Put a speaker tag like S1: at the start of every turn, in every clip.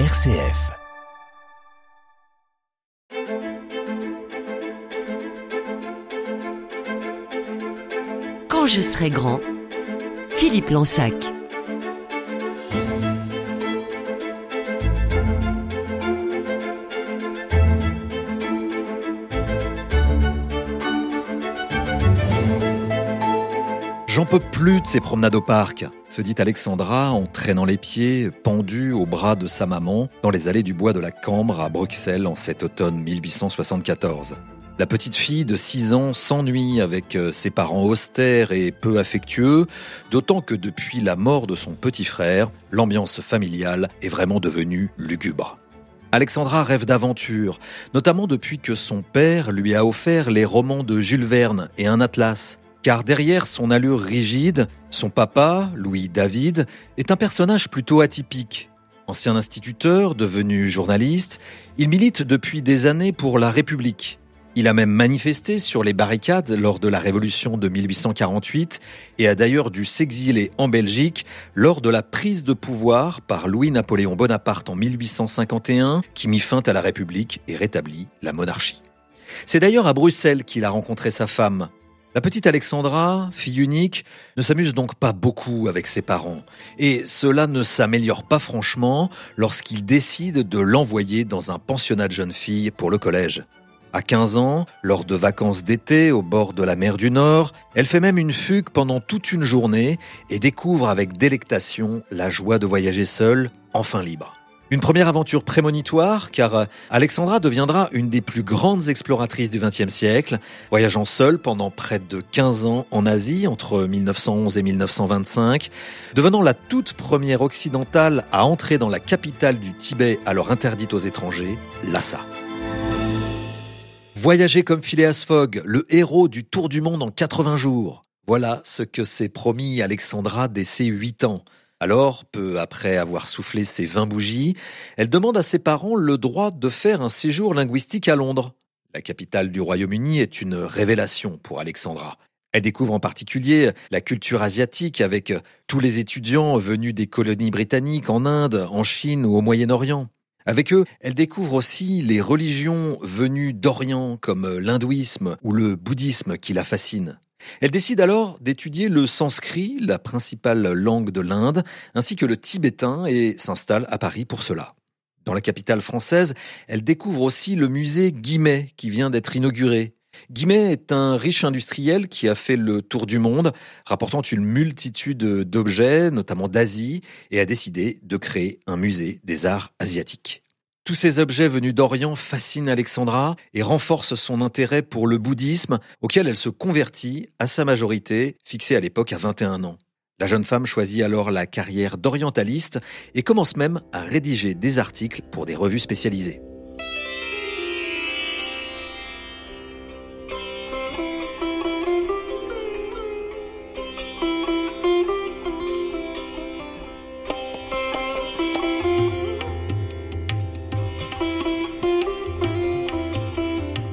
S1: RCF.
S2: Quand je serai grand, Philippe Lansac.
S3: J'en peux plus de ces promenades au parc, se dit Alexandra en traînant les pieds, pendus au bras de sa maman, dans les allées du bois de la Cambre à Bruxelles en cet automne 1874. La petite fille de 6 ans s'ennuie avec euh, ses parents austères et peu affectueux, d'autant que depuis la mort de son petit frère, l'ambiance familiale est vraiment devenue lugubre. Alexandra rêve d'aventure, notamment depuis que son père lui a offert les romans de Jules Verne et un atlas car derrière son allure rigide, son papa, Louis David, est un personnage plutôt atypique. Ancien instituteur, devenu journaliste, il milite depuis des années pour la République. Il a même manifesté sur les barricades lors de la Révolution de 1848 et a d'ailleurs dû s'exiler en Belgique lors de la prise de pouvoir par Louis-Napoléon Bonaparte en 1851 qui mit fin à la République et rétablit la monarchie. C'est d'ailleurs à Bruxelles qu'il a rencontré sa femme, la petite Alexandra, fille unique, ne s'amuse donc pas beaucoup avec ses parents. Et cela ne s'améliore pas franchement lorsqu'il décide de l'envoyer dans un pensionnat de jeunes filles pour le collège. À 15 ans, lors de vacances d'été au bord de la mer du Nord, elle fait même une fugue pendant toute une journée et découvre avec délectation la joie de voyager seule, enfin libre. Une première aventure prémonitoire, car euh, Alexandra deviendra une des plus grandes exploratrices du XXe siècle, voyageant seule pendant près de 15 ans en Asie, entre 1911 et 1925, devenant la toute première occidentale à entrer dans la capitale du Tibet alors interdite aux étrangers, Lhasa. Voyager comme Phileas Fogg, le héros du tour du monde en 80 jours. Voilà ce que s'est promis Alexandra dès ses 8 ans. Alors, peu après avoir soufflé ses 20 bougies, elle demande à ses parents le droit de faire un séjour linguistique à Londres. La capitale du Royaume-Uni est une révélation pour Alexandra. Elle découvre en particulier la culture asiatique avec tous les étudiants venus des colonies britanniques en Inde, en Chine ou au Moyen-Orient. Avec eux, elle découvre aussi les religions venues d'Orient comme l'hindouisme ou le bouddhisme qui la fascinent. Elle décide alors d'étudier le sanskrit, la principale langue de l'Inde, ainsi que le tibétain et s'installe à Paris pour cela. Dans la capitale française, elle découvre aussi le musée Guimet qui vient d'être inauguré. Guimet est un riche industriel qui a fait le tour du monde, rapportant une multitude d'objets, notamment d'Asie, et a décidé de créer un musée des arts asiatiques. Tous ces objets venus d'Orient fascinent Alexandra et renforcent son intérêt pour le bouddhisme auquel elle se convertit à sa majorité, fixée à l'époque à 21 ans. La jeune femme choisit alors la carrière d'orientaliste et commence même à rédiger des articles pour des revues spécialisées.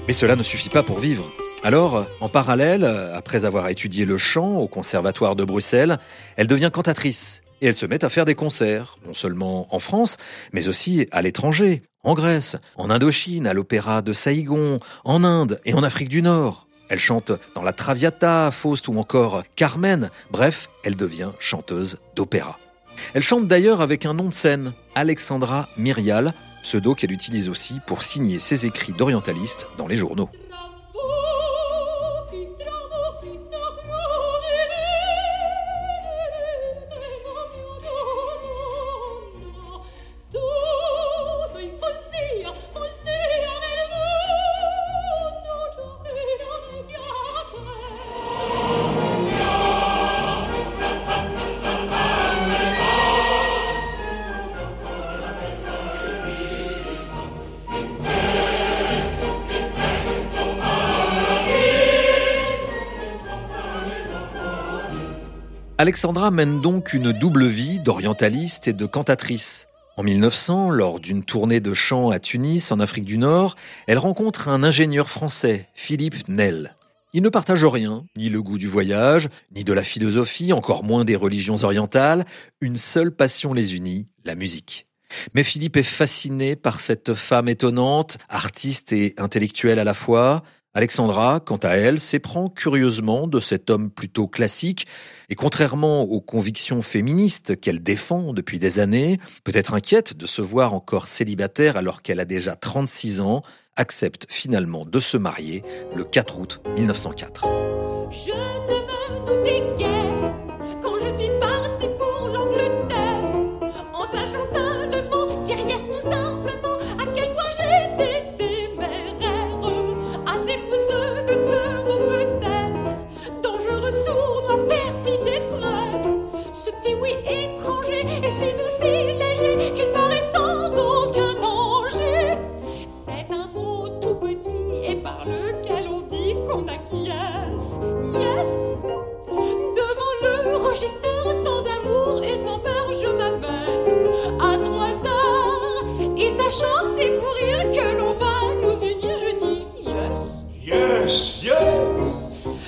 S3: Mais cela ne suffit pas pour vivre. Alors, en parallèle, après avoir étudié le chant au Conservatoire de Bruxelles, elle devient cantatrice et elle se met à faire des concerts, non seulement en France, mais aussi à l'étranger, en Grèce, en Indochine, à l'opéra de Saïgon, en Inde et en Afrique du Nord. Elle chante dans la Traviata, Faust ou encore Carmen. Bref, elle devient chanteuse d'opéra. Elle chante d'ailleurs avec un nom de scène, Alexandra Myrial, pseudo qu'elle utilise aussi pour signer ses écrits d'orientaliste dans les journaux. Alexandra mène donc une double vie d'orientaliste et de cantatrice. En 1900, lors d'une tournée de chant à Tunis, en Afrique du Nord, elle rencontre un ingénieur français, Philippe Nel. Ils ne partagent rien, ni le goût du voyage, ni de la philosophie, encore moins des religions orientales. Une seule passion les unit, la musique. Mais Philippe est fasciné par cette femme étonnante, artiste et intellectuelle à la fois. Alexandra, quant à elle, s'éprend curieusement de cet homme plutôt classique et contrairement aux convictions féministes qu'elle défend depuis des années, peut-être inquiète de se voir encore célibataire alors qu'elle a déjà 36 ans, accepte finalement de se marier le 4 août 1904. Je ne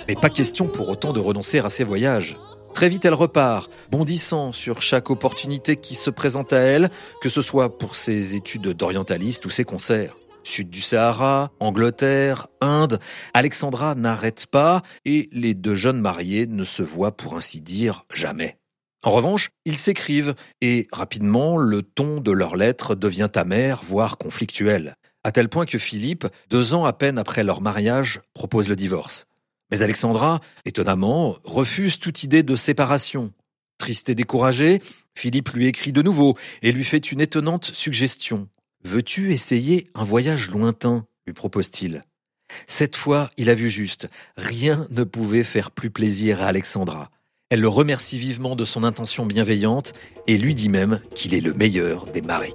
S3: Mais pas question pour autant de renoncer à ses voyages. Très vite, elle repart, bondissant sur chaque opportunité qui se présente à elle, que ce soit pour ses études d'orientaliste ou ses concerts. Sud du Sahara, Angleterre, Inde, Alexandra n'arrête pas et les deux jeunes mariés ne se voient pour ainsi dire jamais. En revanche, ils s'écrivent et rapidement le ton de leurs lettres devient amer, voire conflictuel, à tel point que Philippe, deux ans à peine après leur mariage, propose le divorce. Mais Alexandra, étonnamment, refuse toute idée de séparation. Triste et découragé, Philippe lui écrit de nouveau et lui fait une étonnante suggestion. Veux-tu essayer un voyage lointain? lui propose-t-il. Cette fois, il a vu juste. Rien ne pouvait faire plus plaisir à Alexandra. Elle le remercie vivement de son intention bienveillante et lui dit même qu'il est le meilleur des maris.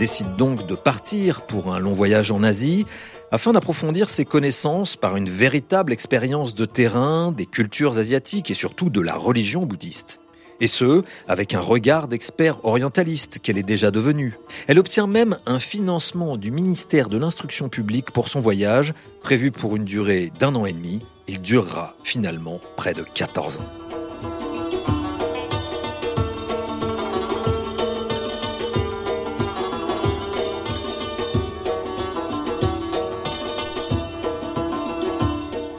S3: Décide donc de partir pour un long voyage en Asie afin d'approfondir ses connaissances par une véritable expérience de terrain, des cultures asiatiques et surtout de la religion bouddhiste. Et ce, avec un regard d'expert orientaliste qu'elle est déjà devenue. Elle obtient même un financement du ministère de l'Instruction publique pour son voyage, prévu pour une durée d'un an et demi. Il durera finalement près de 14 ans.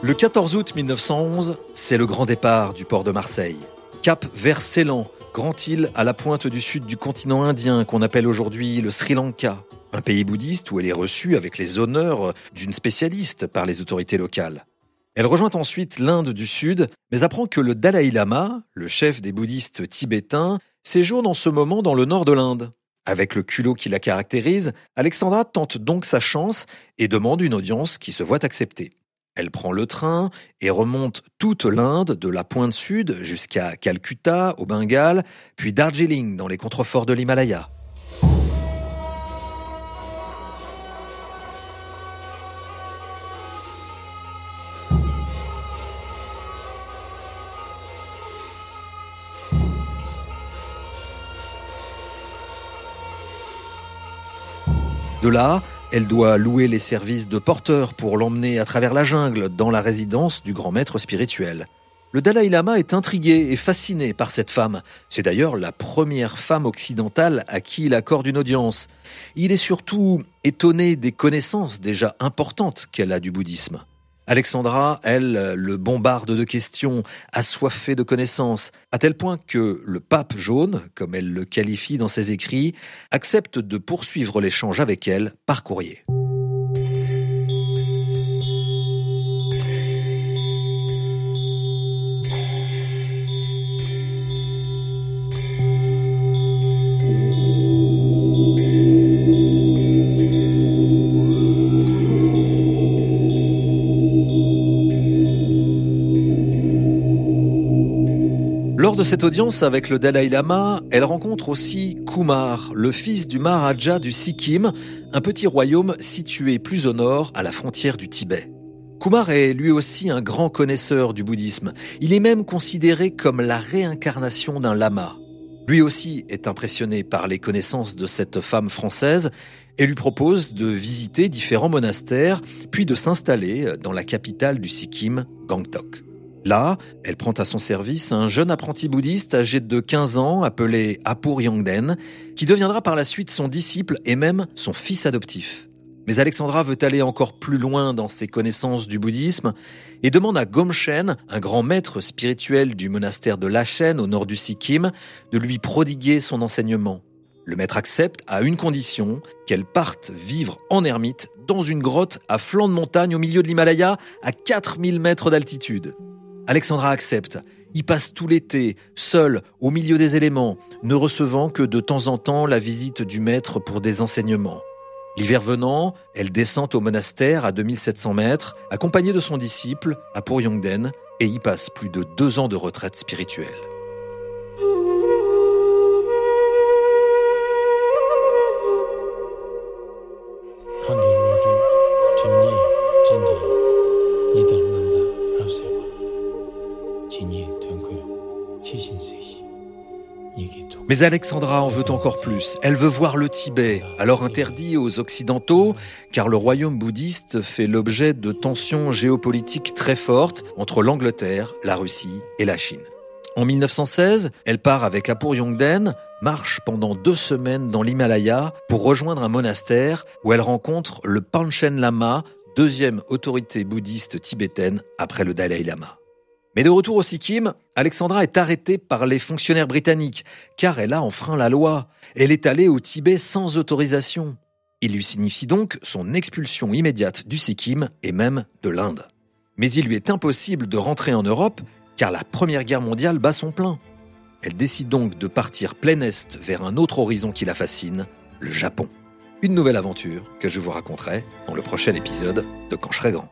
S3: Le 14 août 1911, c'est le grand départ du port de Marseille. Cap vers Ceylan, grande île à la pointe du sud du continent indien qu'on appelle aujourd'hui le Sri Lanka, un pays bouddhiste où elle est reçue avec les honneurs d'une spécialiste par les autorités locales. Elle rejoint ensuite l'Inde du Sud, mais apprend que le Dalai Lama, le chef des bouddhistes tibétains, séjourne en ce moment dans le nord de l'Inde. Avec le culot qui la caractérise, Alexandra tente donc sa chance et demande une audience qui se voit accepter. Elle prend le train et remonte toute l'Inde, de la pointe sud jusqu'à Calcutta, au Bengale, puis Darjeeling, dans les contreforts de l'Himalaya. De là, elle doit louer les services de porteur pour l'emmener à travers la jungle dans la résidence du grand maître spirituel. Le Dalai Lama est intrigué et fasciné par cette femme. C'est d'ailleurs la première femme occidentale à qui il accorde une audience. Il est surtout étonné des connaissances déjà importantes qu'elle a du bouddhisme. Alexandra, elle, le bombarde de questions, assoiffée de connaissances, à tel point que le pape jaune, comme elle le qualifie dans ses écrits, accepte de poursuivre l'échange avec elle par courrier. Cette audience avec le Dalai Lama, elle rencontre aussi Kumar, le fils du Maharaja du Sikkim, un petit royaume situé plus au nord, à la frontière du Tibet. Kumar est lui aussi un grand connaisseur du bouddhisme. Il est même considéré comme la réincarnation d'un lama. Lui aussi est impressionné par les connaissances de cette femme française et lui propose de visiter différents monastères, puis de s'installer dans la capitale du Sikkim, Gangtok. Là, elle prend à son service un jeune apprenti bouddhiste âgé de 15 ans appelé Apur Yongden, qui deviendra par la suite son disciple et même son fils adoptif. Mais Alexandra veut aller encore plus loin dans ses connaissances du bouddhisme et demande à Gomchen, un grand maître spirituel du monastère de Lachen au nord du Sikkim, de lui prodiguer son enseignement. Le maître accepte à une condition, qu'elle parte vivre en ermite dans une grotte à flanc de montagne au milieu de l'Himalaya à 4000 mètres d'altitude. Alexandra accepte. Y passe tout l'été, seule, au milieu des éléments, ne recevant que de temps en temps la visite du maître pour des enseignements. L'hiver venant, elle descend au monastère à 2700 mètres, accompagnée de son disciple, Apur Yongden, et y passe plus de deux ans de retraite spirituelle. Mais Alexandra en veut encore plus. Elle veut voir le Tibet, alors interdit aux Occidentaux, car le royaume bouddhiste fait l'objet de tensions géopolitiques très fortes entre l'Angleterre, la Russie et la Chine. En 1916, elle part avec Apur Yongden, marche pendant deux semaines dans l'Himalaya pour rejoindre un monastère où elle rencontre le Panchen Lama, deuxième autorité bouddhiste tibétaine après le Dalai Lama. Mais de retour au Sikkim, Alexandra est arrêtée par les fonctionnaires britanniques, car elle a enfreint la loi. Elle est allée au Tibet sans autorisation. Il lui signifie donc son expulsion immédiate du Sikkim et même de l'Inde. Mais il lui est impossible de rentrer en Europe, car la Première Guerre mondiale bat son plein. Elle décide donc de partir plein est vers un autre horizon qui la fascine, le Japon. Une nouvelle aventure que je vous raconterai dans le prochain épisode de Quand je serai grand.